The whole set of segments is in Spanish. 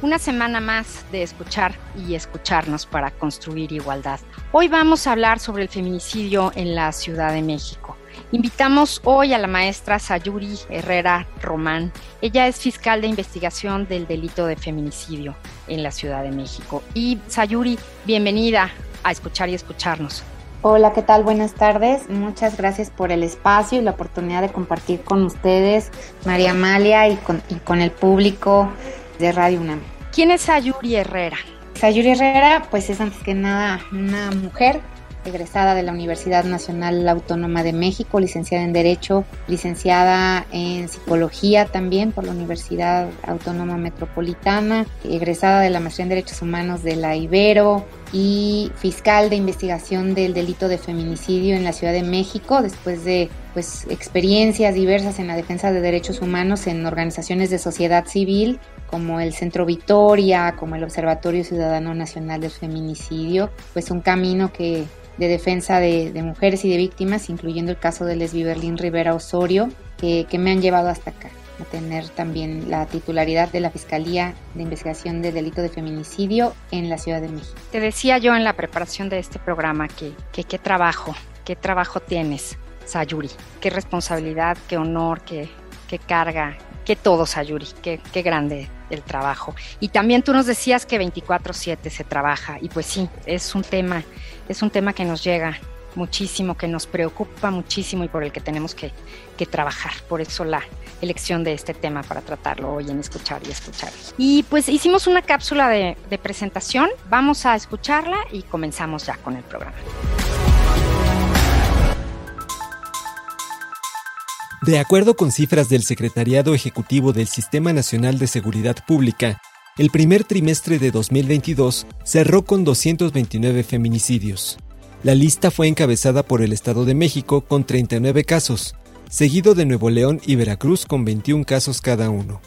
Una semana más de escuchar y escucharnos para construir igualdad. Hoy vamos a hablar sobre el feminicidio en la Ciudad de México. Invitamos hoy a la maestra Sayuri Herrera Román. Ella es fiscal de investigación del delito de feminicidio en la Ciudad de México. Y Sayuri, bienvenida a escuchar y escucharnos. Hola, ¿qué tal? Buenas tardes. Muchas gracias por el espacio y la oportunidad de compartir con ustedes, María Amalia, y con, y con el público de Radio UNAM. ¿Quién es Sayuri Herrera? Sayuri Herrera, pues es antes que nada una mujer egresada de la Universidad Nacional Autónoma de México, licenciada en Derecho, licenciada en Psicología también por la Universidad Autónoma Metropolitana, egresada de la Maestría en Derechos Humanos de la Ibero y fiscal de investigación del delito de feminicidio en la Ciudad de México, después de pues, experiencias diversas en la defensa de derechos humanos en organizaciones de sociedad civil como el Centro Victoria, como el Observatorio Ciudadano Nacional del Feminicidio, pues un camino que de defensa de, mujeres y de víctimas, incluyendo el caso de Lesbi Berlín Rivera Osorio, que, me han llevado hasta acá a tener también la titularidad de la Fiscalía de Investigación del Delito de Feminicidio en la Ciudad de México. Te decía yo en la preparación de este programa que, que qué trabajo, qué trabajo tienes, Sayuri, qué responsabilidad, qué honor, qué, qué carga, qué todo, Sayuri, qué, qué grande el trabajo. Y también tú nos decías que 24/7 se trabaja y pues sí, es un tema es un tema que nos llega muchísimo, que nos preocupa muchísimo y por el que tenemos que, trabajar. Por eso la elección de este tema para tratarlo hoy en Escuchar y Escuchar. Y pues hicimos una cápsula de, de presentación, vamos a escucharla y comenzamos ya con el programa. De acuerdo con cifras del Secretariado Ejecutivo del Sistema Nacional de Seguridad Pública, el primer trimestre de 2022 cerró con 229 feminicidios. La lista fue encabezada por el Estado de México con 39 casos, seguido de Nuevo León y Veracruz con 21 casos cada uno.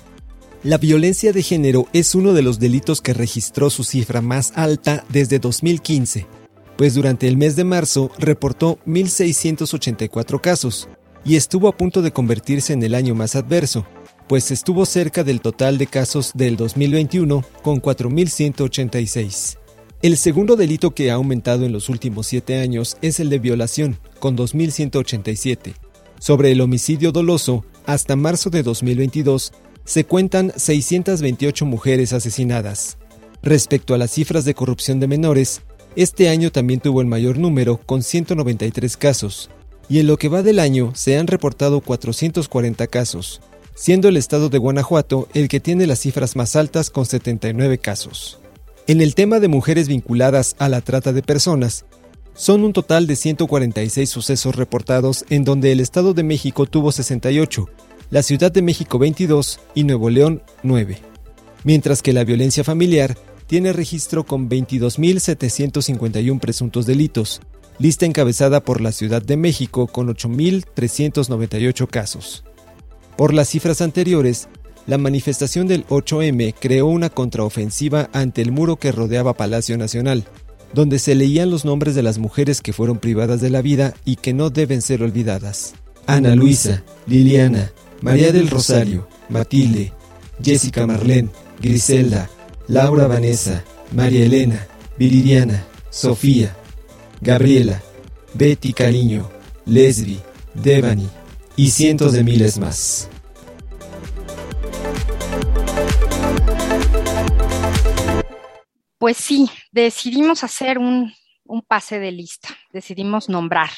La violencia de género es uno de los delitos que registró su cifra más alta desde 2015, pues durante el mes de marzo reportó 1.684 casos y estuvo a punto de convertirse en el año más adverso, pues estuvo cerca del total de casos del 2021 con 4.186. El segundo delito que ha aumentado en los últimos siete años es el de violación, con 2.187. Sobre el homicidio doloso, hasta marzo de 2022, se cuentan 628 mujeres asesinadas. Respecto a las cifras de corrupción de menores, este año también tuvo el mayor número, con 193 casos, y en lo que va del año se han reportado 440 casos, siendo el estado de Guanajuato el que tiene las cifras más altas con 79 casos. En el tema de mujeres vinculadas a la trata de personas, son un total de 146 sucesos reportados en donde el Estado de México tuvo 68, la Ciudad de México 22 y Nuevo León 9. Mientras que la violencia familiar tiene registro con 22.751 presuntos delitos, lista encabezada por la Ciudad de México con 8.398 casos. Por las cifras anteriores, la manifestación del 8M creó una contraofensiva ante el muro que rodeaba Palacio Nacional, donde se leían los nombres de las mujeres que fueron privadas de la vida y que no deben ser olvidadas. Ana Luisa, Liliana, María del Rosario, Matilde, Jessica Marlene, Griselda, Laura Vanessa, María Elena, Viridiana, Sofía, Gabriela, Betty Cariño, Lesbi, Devani y cientos de miles más. Pues sí, decidimos hacer un, pase de lista, decidimos nombrar,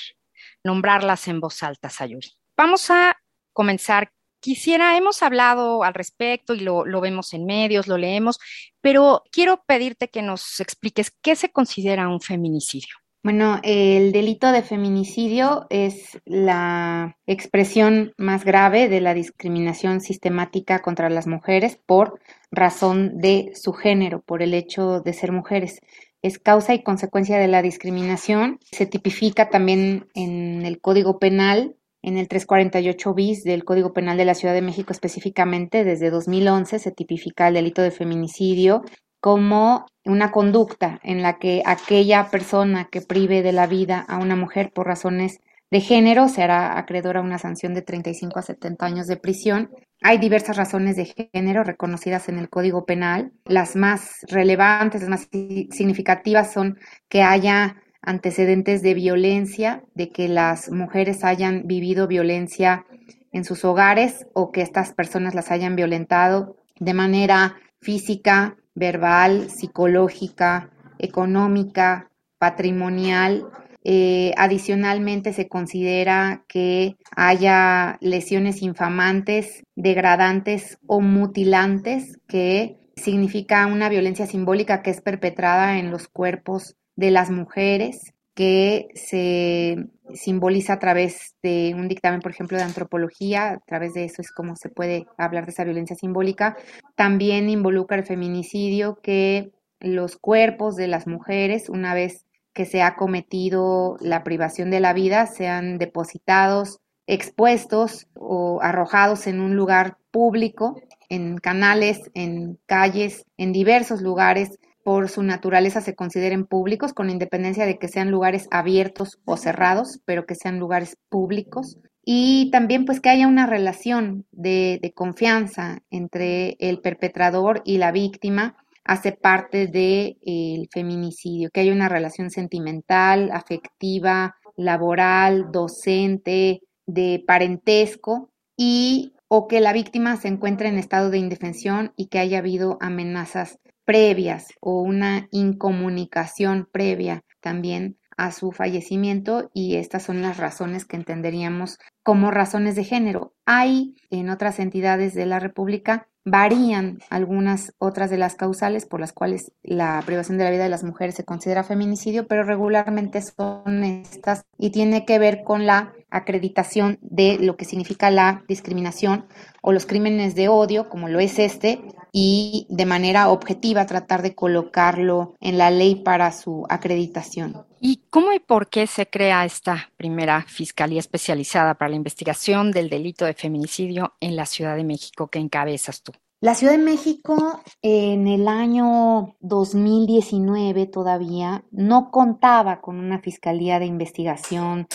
nombrarlas en voz alta, Sayuri. Vamos a comenzar. Quisiera, hemos hablado al respecto y lo, lo vemos en medios, lo leemos, pero quiero pedirte que nos expliques qué se considera un feminicidio. Bueno, el delito de feminicidio es la expresión más grave de la discriminación sistemática contra las mujeres por razón de su género, por el hecho de ser mujeres. es causa y consecuencia de la discriminación. Se tipifica también en el Código Penal, en el 348 bis del Código Penal de la Ciudad de México específicamente, desde 2011 se tipifica el delito de feminicidio como una conducta en la que aquella persona que prive de la vida a una mujer por razones de género será acreedora a una sanción de 35 a 70 años de prisión. Hay diversas razones de género reconocidas en el Código Penal. Las más relevantes, las más significativas son que haya antecedentes de violencia, de que las mujeres hayan vivido violencia en sus hogares o que estas personas las hayan violentado de manera física, verbal, psicológica, económica, patrimonial. Eh, adicionalmente, se considera que haya lesiones infamantes, degradantes o mutilantes, que significa una violencia simbólica que es perpetrada en los cuerpos de las mujeres, que se simboliza a través de un dictamen, por ejemplo, de antropología, a través de eso es como se puede hablar de esa violencia simbólica. También involucra el feminicidio, que los cuerpos de las mujeres, una vez que se ha cometido la privación de la vida, sean depositados, expuestos o arrojados en un lugar público, en canales, en calles, en diversos lugares por su naturaleza se consideren públicos, con independencia de que sean lugares abiertos o cerrados, pero que sean lugares públicos. Y también pues que haya una relación de, confianza entre el perpetrador y la víctima, hace parte del feminicidio, que haya una relación sentimental, afectiva, laboral, docente, de parentesco y o que la víctima se encuentre en estado de indefensión y que haya habido amenazas previas o una incomunicación previa también a su fallecimiento y estas son las razones que entenderíamos como razones de género. Hay en otras entidades de la República varían algunas otras de las causales por las cuales la privación de la vida de las mujeres se considera feminicidio, pero regularmente son estas y tiene que ver con la acreditación de lo que significa la discriminación o los crímenes de odio, como lo es este, y de manera objetiva tratar de colocarlo en la ley para su acreditación. ¿Y cómo y por qué se crea esta primera Fiscalía Especializada para la Investigación del Delito de Feminicidio en la Ciudad de México que encabezas tú? La Ciudad de México en el año 2019 todavía no contaba con una Fiscalía de Investigación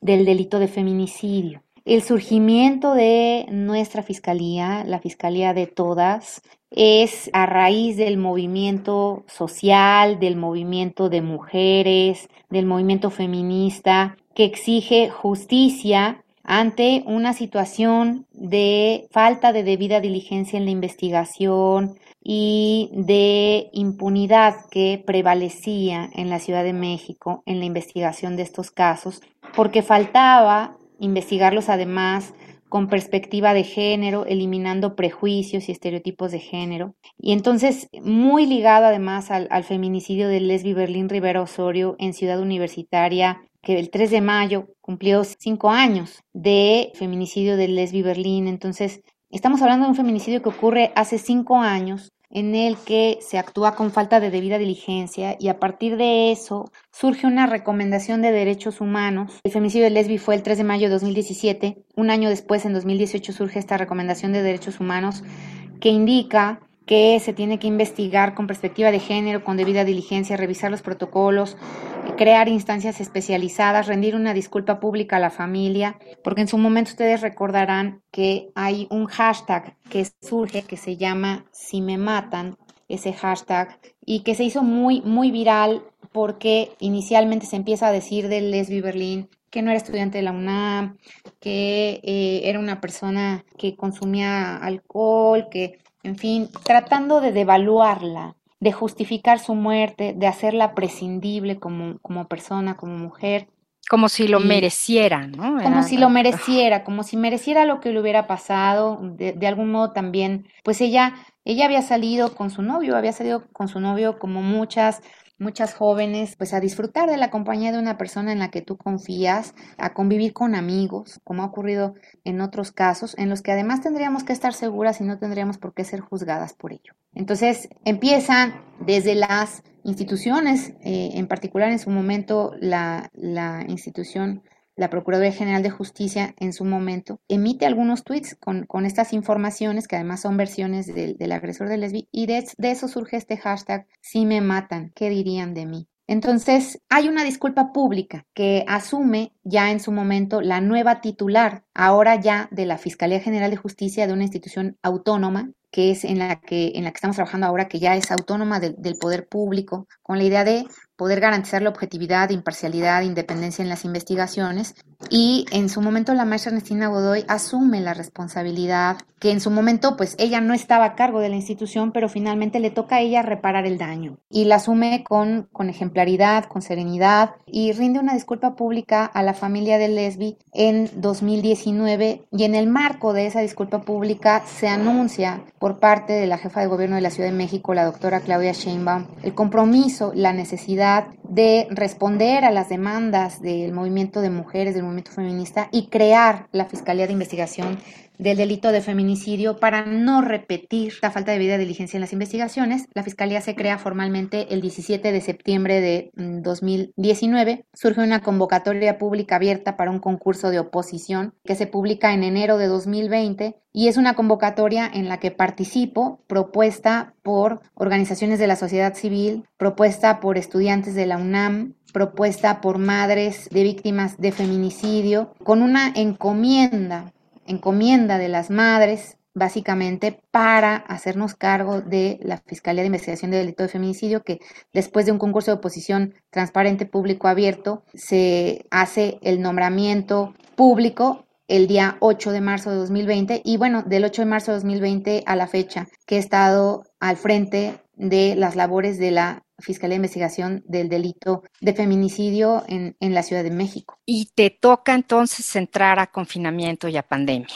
del Delito de Feminicidio. El surgimiento de nuestra Fiscalía, la Fiscalía de todas, es a raíz del movimiento social, del movimiento de mujeres, del movimiento feminista, que exige justicia ante una situación de falta de debida diligencia en la investigación y de impunidad que prevalecía en la Ciudad de México en la investigación de estos casos, porque faltaba investigarlos además con perspectiva de género, eliminando prejuicios y estereotipos de género. Y entonces, muy ligado además al, feminicidio de Lesbi Berlín Rivera Osorio en Ciudad Universitaria, que el 3 de mayo cumplió cinco años de feminicidio de Lesbi Berlín. Entonces, estamos hablando de un feminicidio que ocurre hace cinco años en el que se actúa con falta de debida diligencia y a partir de eso surge una recomendación de derechos humanos. El femicidio de Lesbi fue el 3 de mayo de 2017. Un año después, en 2018, surge esta recomendación de derechos humanos que indica que se tiene que investigar con perspectiva de género, con debida diligencia, revisar los protocolos, crear instancias especializadas, rendir una disculpa pública a la familia, porque en su momento ustedes recordarán que hay un hashtag que surge que se llama Si me matan, ese hashtag, y que se hizo muy, muy viral porque inicialmente se empieza a decir de Lesbi Berlín que no era estudiante de la UNAM, que eh, era una persona que consumía alcohol, que, en fin, tratando de devaluarla de justificar su muerte, de hacerla prescindible como, como persona, como mujer. Como si lo mereciera, ¿no? Como si lo mereciera, como si mereciera lo que le hubiera pasado, de, de, algún modo también, pues ella, ella había salido con su novio, había salido con su novio como muchas muchas jóvenes pues a disfrutar de la compañía de una persona en la que tú confías, a convivir con amigos, como ha ocurrido en otros casos, en los que además tendríamos que estar seguras y no tendríamos por qué ser juzgadas por ello. Entonces empiezan desde las instituciones, eh, en particular en su momento la, la institución la Procuraduría General de Justicia en su momento emite algunos tweets con, estas informaciones que además son versiones del, agresor de lesbi y de, de, eso surge este hashtag si me matan, ¿qué dirían de mí? Entonces, hay una disculpa pública que asume ya en su momento la nueva titular, ahora ya de la Fiscalía General de Justicia de una institución autónoma, que es en la que, en la que estamos trabajando ahora, que ya es autónoma del poder público, con la idea de poder garantizar la objetividad, imparcialidad, independencia en las investigaciones. Y en su momento la maestra Ernestina Godoy asume la responsabilidad, que en su momento pues ella no estaba a cargo de la institución, pero finalmente le toca a ella reparar el daño. Y la asume con, con ejemplaridad, con serenidad y rinde una disculpa pública a la familia de Lesbi en 2019 y en el marco de esa disculpa pública se anuncia por parte de la jefa de gobierno de la Ciudad de México, la doctora Claudia Sheinbaum, el compromiso, la necesidad de responder a las demandas del movimiento de mujeres, del movimiento feminista y crear la Fiscalía de Investigación del delito de feminicidio para no repetir la falta de vida diligencia en las investigaciones. La Fiscalía se crea formalmente el 17 de septiembre de 2019. Mm, Surge una convocatoria pública abierta para un concurso de oposición que se publica en enero de 2020 y es una convocatoria en la que participo, propuesta por organizaciones de la sociedad civil, propuesta por estudiantes de la UNAM, propuesta por madres de víctimas de feminicidio, con una encomienda encomienda de las madres, básicamente para hacernos cargo de la Fiscalía de Investigación de Delito de Feminicidio, que después de un concurso de oposición transparente, público, abierto, se hace el nombramiento público el día 8 de marzo de 2020 y bueno, del 8 de marzo de 2020 a la fecha que he estado al frente de las labores de la Fiscalía de Investigación del Delito de Feminicidio en, en la Ciudad de México. Y te toca entonces entrar a confinamiento y a pandemia.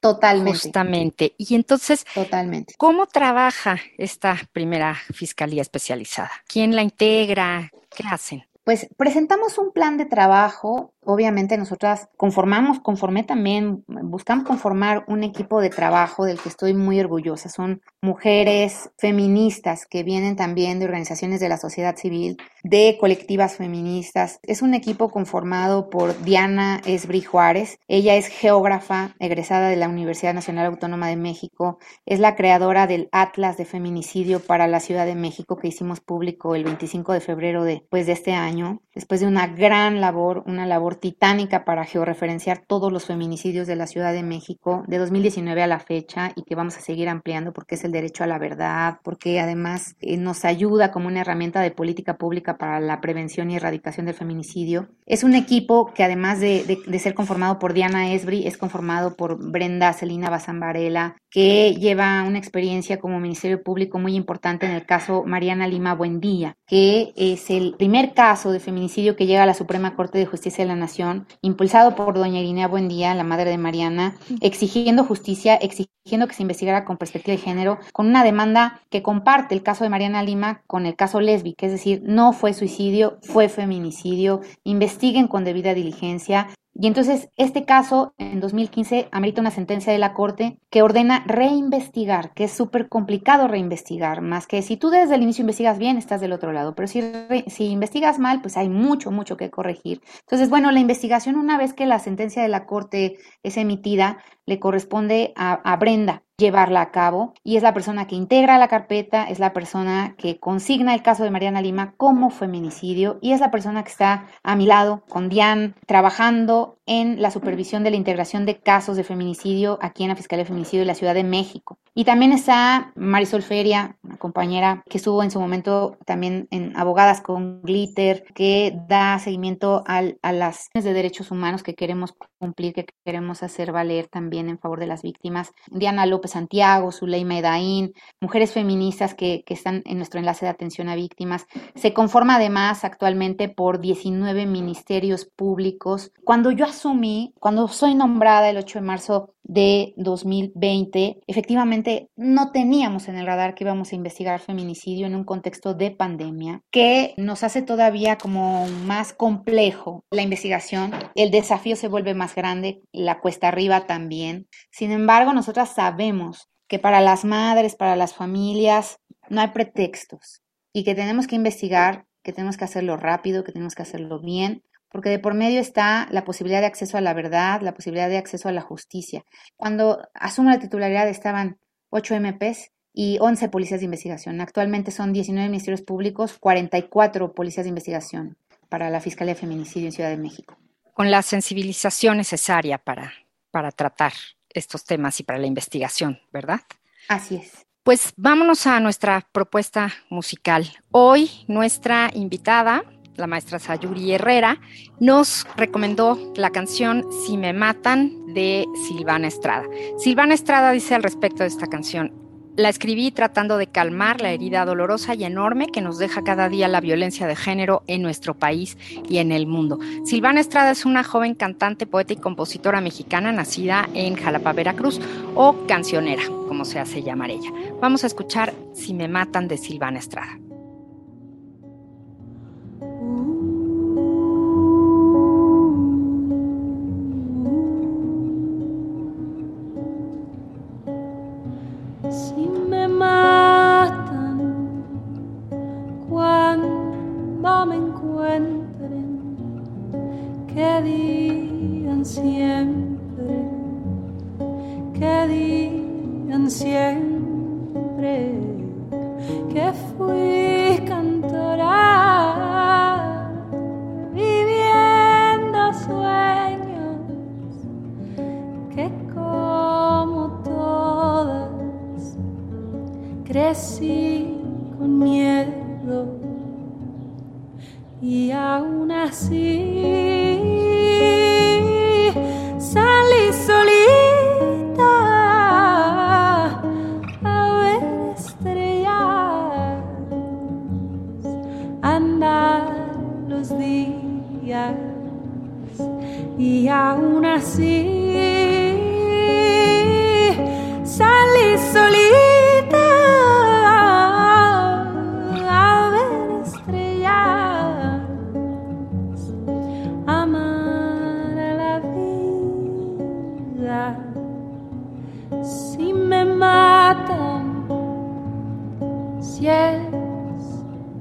Totalmente. Justamente. Y entonces, Totalmente. ¿cómo trabaja esta primera fiscalía especializada? ¿Quién la integra? ¿Qué hacen? Pues presentamos un plan de trabajo obviamente nosotras conformamos, conformé también, buscamos conformar un equipo de trabajo del que estoy muy orgullosa. Son mujeres feministas que vienen también de organizaciones de la sociedad civil, de colectivas feministas. Es un equipo conformado por Diana Esbri Juárez. Ella es geógrafa egresada de la Universidad Nacional Autónoma de México. Es la creadora del Atlas de Feminicidio para la Ciudad de México que hicimos público el 25 de febrero de, pues, de este año. Después de una gran labor, una labor titánica para georreferenciar todos los feminicidios de la Ciudad de México de 2019 a la fecha y que vamos a seguir ampliando porque es el derecho a la verdad, porque además eh, nos ayuda como una herramienta de política pública para la prevención y erradicación del feminicidio. Es un equipo que además de, ser conformado por Diana Esbri, es conformado por Brenda Celina Bazán Varela, que lleva una experiencia como Ministerio Público muy importante en el caso Mariana Lima Buendía, que es el primer caso de feminicidio que llega a la Suprema Corte de Justicia de la Nación, impulsado por doña Irinea Buendía, la madre de Mariana, exigiendo justicia, exigiendo que se investigara con perspectiva de género, con una demanda que comparte el caso de Mariana Lima con el caso Lesbi, que es decir, no fue suicidio, fue feminicidio, investiguen con debida diligencia, y entonces este caso en 2015 amerita una sentencia de la Corte que ordena reinvestigar, que es súper complicado reinvestigar, más que si tú desde el inicio investigas bien, estás del otro lado, pero si, si investigas mal, pues hay mucho, mucho que corregir. Entonces, bueno, la investigación una vez que la sentencia de la Corte es emitida, le corresponde a Brenda, llevarla a cabo y es la persona que integra la carpeta, es la persona que consigna el caso de Mariana Lima como feminicidio y es la persona que está a mi lado con Diane trabajando en la supervisión de la integración de casos de feminicidio aquí en la Fiscalía de Feminicidio de la Ciudad de México. Y también está Marisol Feria, una compañera que estuvo en su momento también en Abogadas con Glitter, que da seguimiento al, a las de derechos humanos que queremos cumplir, que queremos hacer valer también en favor de las víctimas. Diana López Santiago, Zuleima Edaín, mujeres feministas que, que están en nuestro enlace de atención a víctimas. Se conforma además actualmente por 19 ministerios públicos. Cuando yo asumí, cuando soy nombrada el 8 de marzo de 2020, efectivamente no teníamos en el radar que íbamos a investigar feminicidio en un contexto de pandemia, que nos hace todavía como más complejo la investigación. El desafío se vuelve más grande, la cuesta arriba también. Sin embargo, nosotras sabemos que para las madres, para las familias, no hay pretextos y que tenemos que investigar, que tenemos que hacerlo rápido, que tenemos que hacerlo bien, porque de por medio está la posibilidad de acceso a la verdad, la posibilidad de acceso a la justicia. Cuando asumo la titularidad estaban 8 MPs y 11 policías de investigación. Actualmente son 19 ministerios públicos, 44 policías de investigación para la Fiscalía de Feminicidio en Ciudad de México. Con la sensibilización necesaria para, para tratar estos temas y para la investigación, ¿verdad? Así es. Pues vámonos a nuestra propuesta musical. Hoy nuestra invitada la maestra Sayuri Herrera, nos recomendó la canción Si me matan de Silvana Estrada. Silvana Estrada dice al respecto de esta canción, la escribí tratando de calmar la herida dolorosa y enorme que nos deja cada día la violencia de género en nuestro país y en el mundo. Silvana Estrada es una joven cantante, poeta y compositora mexicana nacida en Jalapa, Veracruz, o cancionera, como se hace llamar ella. Vamos a escuchar Si me matan de Silvana Estrada. con miedo. Y aún así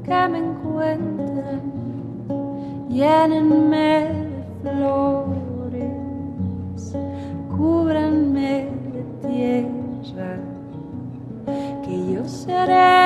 que me encuentren, llénenme de flores, cúbranme de tierra, que yo seré.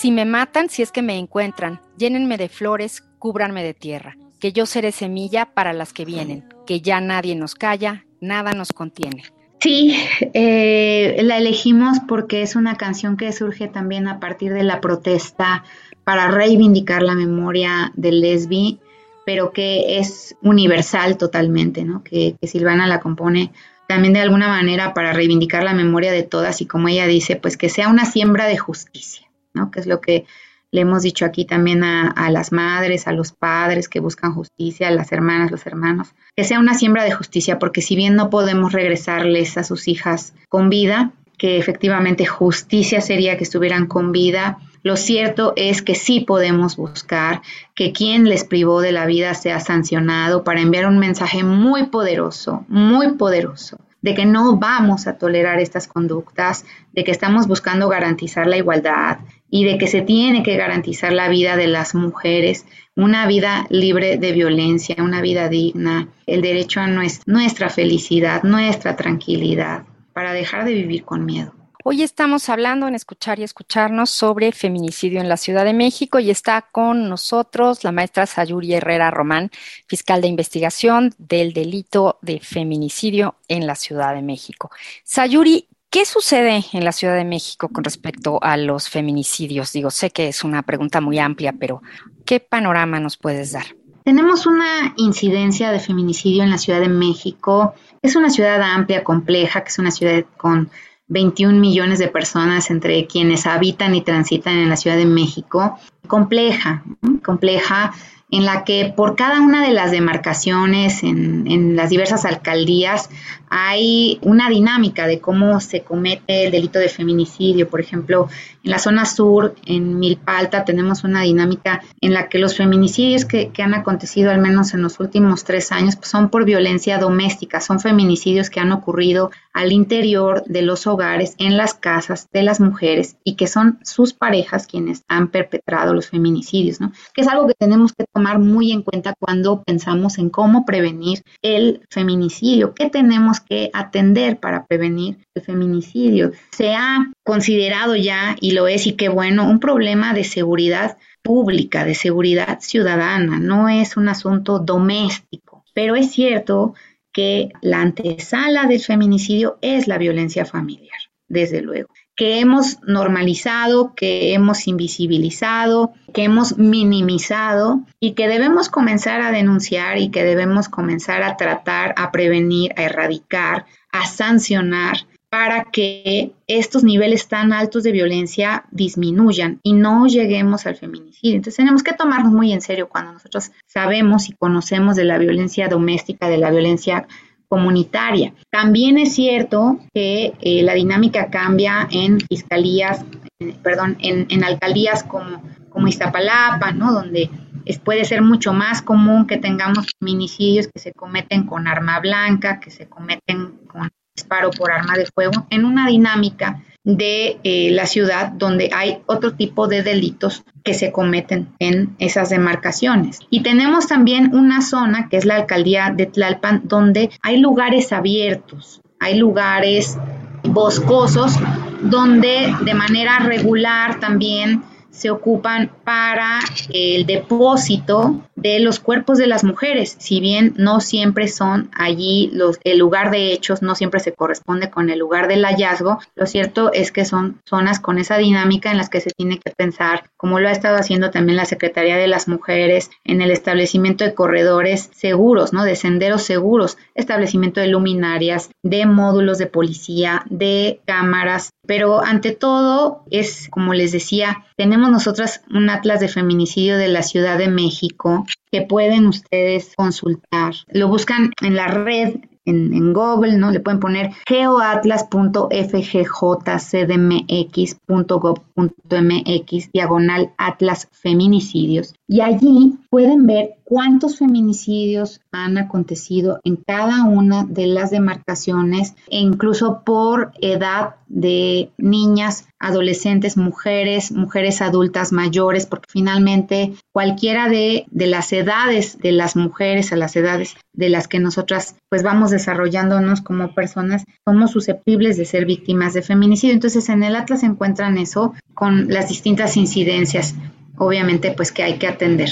Si me matan, si es que me encuentran, llénenme de flores, cúbranme de tierra, que yo seré semilla para las que vienen, que ya nadie nos calla, nada nos contiene. Sí, eh, la elegimos porque es una canción que surge también a partir de la protesta para reivindicar la memoria del lesbi, pero que es universal totalmente, ¿no? Que, que Silvana la compone también de alguna manera para reivindicar la memoria de todas y como ella dice, pues que sea una siembra de justicia. Que es lo que le hemos dicho aquí también a, las madres, a los padres que buscan justicia, a las hermanas, los hermanos, que sea una siembra de justicia, porque si bien no podemos regresarles a sus hijas con vida, que efectivamente justicia sería que estuvieran con vida, lo cierto es que sí podemos buscar que quien les privó de la vida sea sancionado para enviar un mensaje muy poderoso, muy poderoso de que no vamos a tolerar estas conductas, de que estamos buscando garantizar la igualdad y de que se tiene que garantizar la vida de las mujeres, una vida libre de violencia, una vida digna, el derecho a nuestra felicidad, nuestra tranquilidad, para dejar de vivir con miedo. Hoy estamos hablando en Escuchar y Escucharnos sobre feminicidio en la Ciudad de México y está con nosotros la maestra Sayuri Herrera Román, fiscal de investigación del delito de feminicidio en la Ciudad de México. Sayuri, ¿qué sucede en la Ciudad de México con respecto a los feminicidios? Digo, sé que es una pregunta muy amplia, pero ¿qué panorama nos puedes dar? Tenemos una incidencia de feminicidio en la Ciudad de México. Es una ciudad amplia, compleja, que es una ciudad con 21 millones de personas entre quienes habitan y transitan en la Ciudad de México, compleja, compleja en la que por cada una de las demarcaciones en, las diversas alcaldías hay una dinámica de cómo se comete el delito de feminicidio. Por ejemplo, en la zona sur, en Milpalta, tenemos una dinámica en la que los feminicidios que, han acontecido al menos en los últimos tres años pues, son por violencia doméstica, son feminicidios que han ocurrido al interior de los hogares, en las casas de las mujeres y que son sus parejas quienes han perpetrado los feminicidios, ¿no? Que es algo que tenemos que muy en cuenta cuando pensamos en cómo prevenir el feminicidio, qué tenemos que atender para prevenir el feminicidio. Se ha considerado ya, y lo es, y qué bueno, un problema de seguridad pública, de seguridad ciudadana, no es un asunto doméstico. Pero es cierto que la antesala del feminicidio es la violencia familiar, desde luego, que hemos normalizado, que hemos invisibilizado, que hemos minimizado y que debemos comenzar a denunciar y que debemos comenzar a tratar, a prevenir, a erradicar, a sancionar para que estos niveles tan altos de violencia disminuyan y no lleguemos al feminicidio. Entonces tenemos que tomarnos muy en serio cuando nosotros sabemos y conocemos de la violencia doméstica, de la violencia comunitaria. También es cierto que eh, la dinámica cambia en fiscalías, eh, perdón, en, en, alcaldías como, como Iztapalapa, ¿no? Donde es, puede ser mucho más común que tengamos feminicidios que se cometen con arma blanca, que se cometen con disparo por arma de fuego en una dinámica de eh, la ciudad donde hay otro tipo de delitos que se cometen en esas demarcaciones. Y tenemos también una zona que es la alcaldía de Tlalpan donde hay lugares abiertos, hay lugares boscosos donde de manera regular también se ocupan para el depósito de los cuerpos de las mujeres, si bien no siempre son allí los, el lugar de hechos, no siempre se corresponde con el lugar del hallazgo, lo cierto es que son zonas con esa dinámica en las que se tiene que pensar, como lo ha estado haciendo también la Secretaría de las Mujeres, en el establecimiento de corredores seguros, ¿no? de senderos seguros, establecimiento de luminarias, de módulos de policía, de cámaras, pero ante todo es, como les decía, tenemos nosotras un atlas de feminicidio de la Ciudad de México que pueden ustedes consultar. Lo buscan en la red en, Google, ¿no? Le pueden poner geoatlas.fjjcdmx.gov.mx diagonal atlas feminicidios y allí pueden ver cuántos feminicidios han acontecido en cada una de las demarcaciones e incluso por edad de niñas, adolescentes, mujeres, mujeres adultas mayores, porque finalmente cualquiera de, de las edades de las mujeres a las edades de las que nosotras pues vamos desarrollándonos como personas, somos susceptibles de ser víctimas de feminicidio. Entonces en el Atlas se encuentran eso con las distintas incidencias, obviamente pues que hay que atender.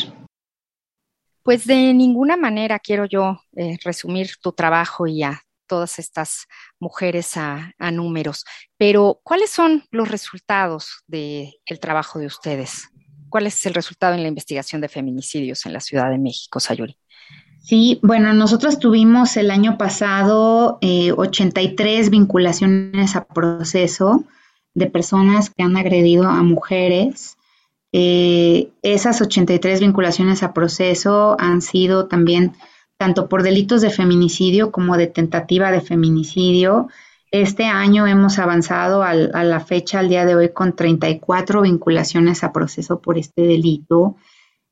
Pues de ninguna manera quiero yo eh, resumir tu trabajo y a todas estas mujeres a, números, pero ¿cuáles son los resultados del trabajo de ustedes? ¿Cuál es el resultado en la investigación de feminicidios en la Ciudad de México, Sayuri? Sí, bueno, nosotros tuvimos el año pasado 83 eh, vinculaciones a proceso de personas que han agredido a mujeres. Eh, esas 83 vinculaciones a proceso han sido también tanto por delitos de feminicidio como de tentativa de feminicidio. Este año hemos avanzado a la fecha, al día de hoy, con 34 vinculaciones a proceso por este delito.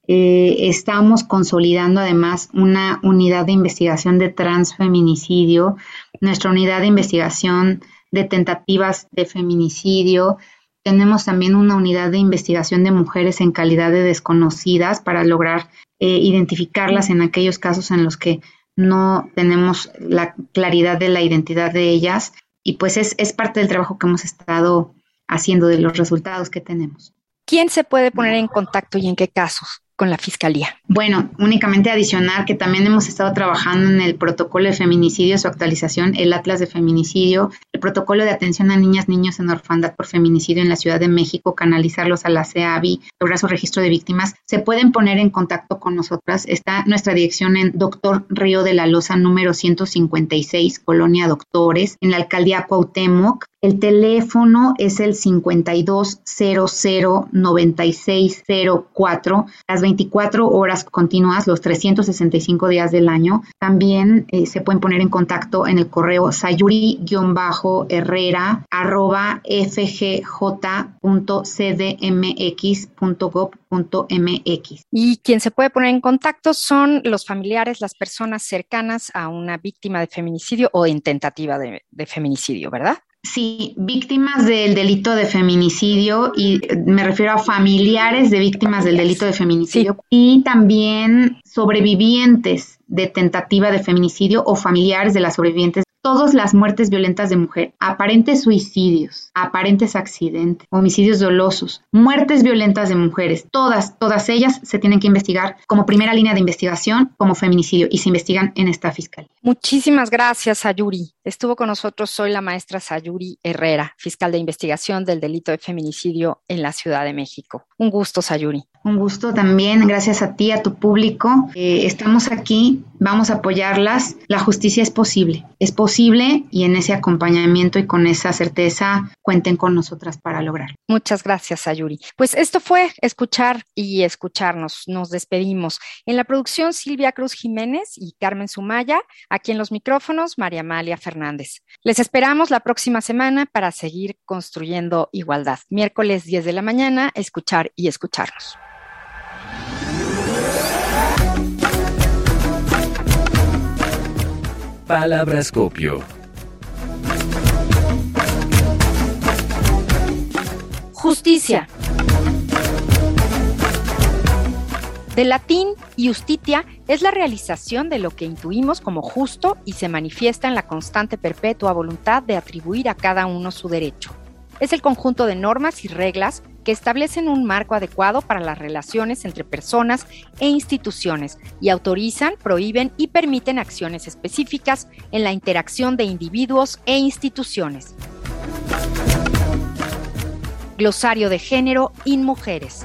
Eh, estamos consolidando además una unidad de investigación de transfeminicidio, nuestra unidad de investigación de tentativas de feminicidio. Tenemos también una unidad de investigación de mujeres en calidad de desconocidas para lograr eh, identificarlas en aquellos casos en los que no tenemos la claridad de la identidad de ellas y pues es, es parte del trabajo que hemos estado haciendo de los resultados que tenemos. ¿Quién se puede poner en contacto y en qué casos? Con la Fiscalía. Bueno, únicamente adicionar que también hemos estado trabajando en el protocolo de feminicidio, su actualización, el Atlas de Feminicidio, el protocolo de atención a niñas, niños en orfandad por feminicidio en la Ciudad de México, canalizarlos a la CEAVI, lograr su registro de víctimas. Se pueden poner en contacto con nosotras. Está nuestra dirección en Doctor Río de la Loza, número 156, Colonia Doctores, en la alcaldía Cuauhtémoc. El teléfono es el 5200-9604, las 24 horas continuas, los 365 días del año. También eh, se pueden poner en contacto en el correo sayuri-herrera arroba fgj.cdmx.gov.mx. Y quien se puede poner en contacto son los familiares, las personas cercanas a una víctima de feminicidio o en tentativa de feminicidio, ¿verdad? Sí, víctimas del delito de feminicidio y me refiero a familiares de víctimas del delito de feminicidio y también sobrevivientes de tentativa de feminicidio o familiares de las sobrevivientes todas las muertes violentas de mujer, aparentes suicidios, aparentes accidentes, homicidios dolosos, muertes violentas de mujeres, todas, todas ellas se tienen que investigar como primera línea de investigación como feminicidio y se investigan en esta fiscal. Muchísimas gracias, Sayuri. Estuvo con nosotros hoy la maestra Sayuri Herrera, fiscal de investigación del delito de feminicidio en la Ciudad de México. Un gusto, Sayuri. Un gusto también, gracias a ti, a tu público. Eh, estamos aquí, vamos a apoyarlas. La justicia es posible, es posible y en ese acompañamiento y con esa certeza cuenten con nosotras para lograr. Muchas gracias, Ayuri. Pues esto fue escuchar y escucharnos. Nos despedimos. En la producción, Silvia Cruz Jiménez y Carmen Sumaya. Aquí en los micrófonos, María Amalia Fernández. Les esperamos la próxima semana para seguir construyendo igualdad. Miércoles 10 de la mañana, escuchar y escucharnos. Palabrascopio. Justicia. De latín, justitia es la realización de lo que intuimos como justo y se manifiesta en la constante perpetua voluntad de atribuir a cada uno su derecho. Es el conjunto de normas y reglas que establecen un marco adecuado para las relaciones entre personas e instituciones y autorizan, prohíben y permiten acciones específicas en la interacción de individuos e instituciones. Glosario de género in mujeres.